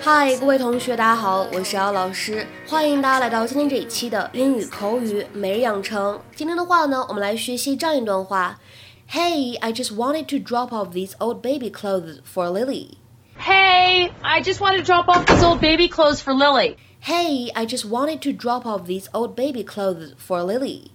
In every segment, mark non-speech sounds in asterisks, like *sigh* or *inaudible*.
嗨，各位同学，大家好，我是姚老师，欢迎大家来到今天这一期的英语口语每日养成。今天的话呢，我们来学习这样一段话：Hey, I just wanted to drop off these old baby clothes for Lily. Hey, I just wanted to drop off these old baby clothes for Lily. Hey, I just wanted to drop off these old baby clothes for Lily.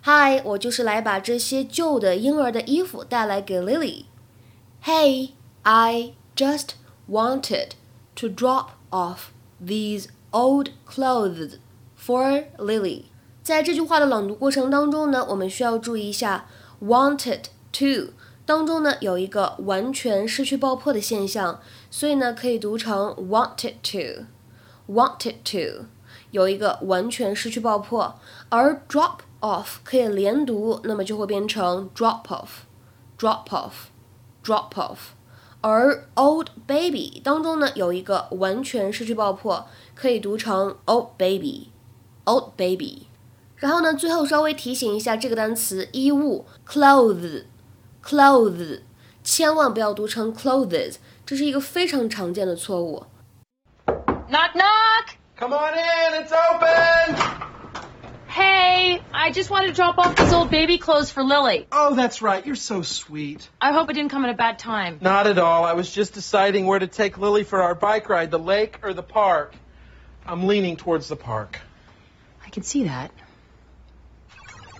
嗨，我就是来把这些旧的婴儿的衣服带来给 Lily。Hey, I just wanted to drop off these old clothes for Lily。在这句话的朗读过程当中呢，我们需要注意一下 wanted to 当中呢有一个完全失去爆破的现象，所以呢可以读成 wanted to，wanted to 有一个完全失去爆破，而 drop off 可以连读，那么就会变成 drop off，drop off，drop off。 而 old baby 当中呢有一个完全失去爆破，可以读成 old baby，old baby。然后呢，最后稍微提醒一下这个单词衣物 clothes，clothes，千万不要读成 clothes，这是一个非常常见的错误。Knock knock. Come on in, it's open! Hey, I just wanted to drop off these old baby clothes for Lily. Oh, that's right. You're so sweet. I hope it didn't come at a bad time. Not at all. I was just deciding where to take Lily for our bike ride, the lake or the park. I'm leaning towards the park. I can see that.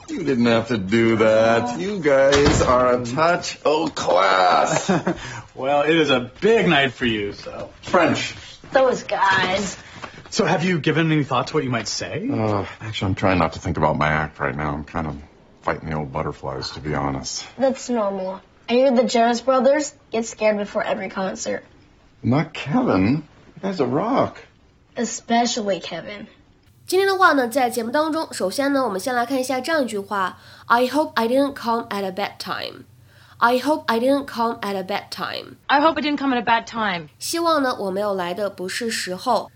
You didn't have to do that. Oh. You guys are a touch O class. *laughs* well, it is a big night for you, so. French. Those guys. So, have you given any thought to what you might say? Uh, actually, I'm trying not to think about my act right now. I'm kind of fighting the old butterflies, to be honest. That's normal. I hear the Jonas Brothers get scared before every concert. Not Kevin. That guy's a rock. Especially Kevin. 今天的话呢，在节目当中，首先呢，我们先来看一下这样一句话：I hope I didn't come at a bad time. I hope I didn't come at a bad time. I hope it didn't come at a bad time. 希望呢，我没有来的不是时候。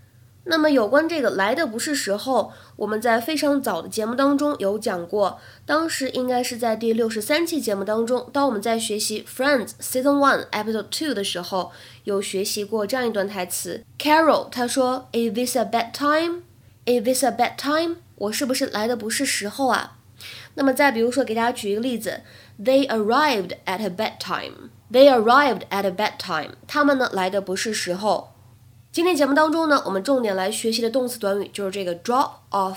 那么有关这个来的不是时候，我们在非常早的节目当中有讲过，当时应该是在第六十三期节目当中，当我们在学习 Friends Season One Episode Two 的时候，有学习过这样一段台词。Carol 他说：“Is this a bad time? Is this a bad time? 我是不是来的不是时候啊？”那么再比如说，给大家举一个例子：They arrived at a bad time. They arrived at a bad time. 他们呢来的不是时候。今天节目当中呢，我们重点来学习的动词短语就是这个 drop off。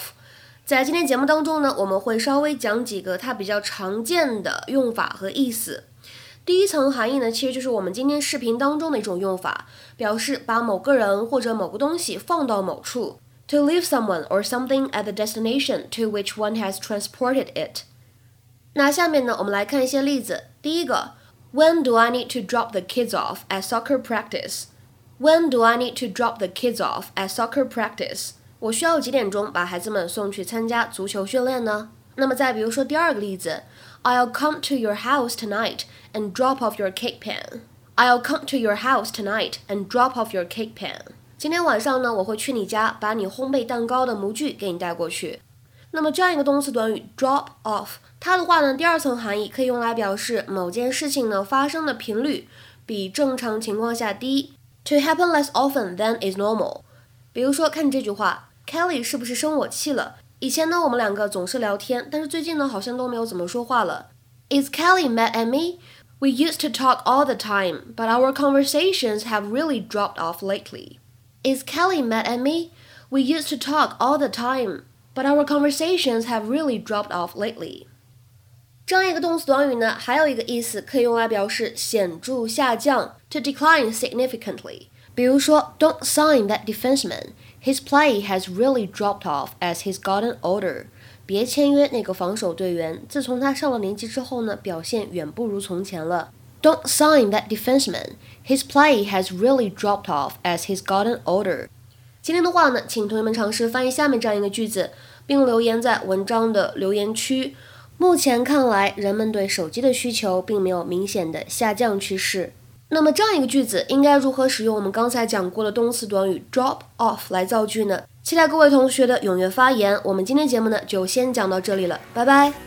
在今天节目当中呢，我们会稍微讲几个它比较常见的用法和意思。第一层含义呢，其实就是我们今天视频当中的一种用法，表示把某个人或者某个东西放到某处，to leave someone or something at the destination to which one has transported it。那下面呢，我们来看一些例子。第一个，When do I need to drop the kids off at soccer practice？When do I need to drop the kids off at soccer practice？我需要几点钟把孩子们送去参加足球训练呢？那么再比如说第二个例子，I'll come to your house tonight and drop off your cake pan. I'll come to your house tonight and drop off your cake pan. 今天晚上呢，我会去你家，把你烘焙蛋糕的模具给你带过去。那么这样一个动词短语 drop off，它的话呢，第二层含义可以用来表示某件事情呢发生的频率比正常情况下低。To happen less often than is normal。比如说，看这句话，Kelly 是不是生我气了？以前呢，我们两个总是聊天，但是最近呢，好像都没有怎么说话了。Is Kelly mad at me? We used to talk all the time, but our conversations have really dropped off lately. Is Kelly mad at me? We used to talk all the time, but our conversations have really dropped off lately. 这样一个动词短语呢，还有一个意思可以用来表示显着下降 ，to decline significantly。比如说，Don't sign that defenseman. His play has really dropped off as he's gotten older. 别签约那个防守队员，自从他上了年纪之后呢，表现远不如从前了。Don't sign that defenseman. His play has really dropped off as he's gotten older. 今天的话呢，请同学们尝试翻译下面这样一个句子，并留言在文章的留言区。目前看来，人们对手机的需求并没有明显的下降趋势。那么这样一个句子应该如何使用我们刚才讲过的动词短语 drop off 来造句呢？期待各位同学的踊跃发言。我们今天节目呢就先讲到这里了，拜拜。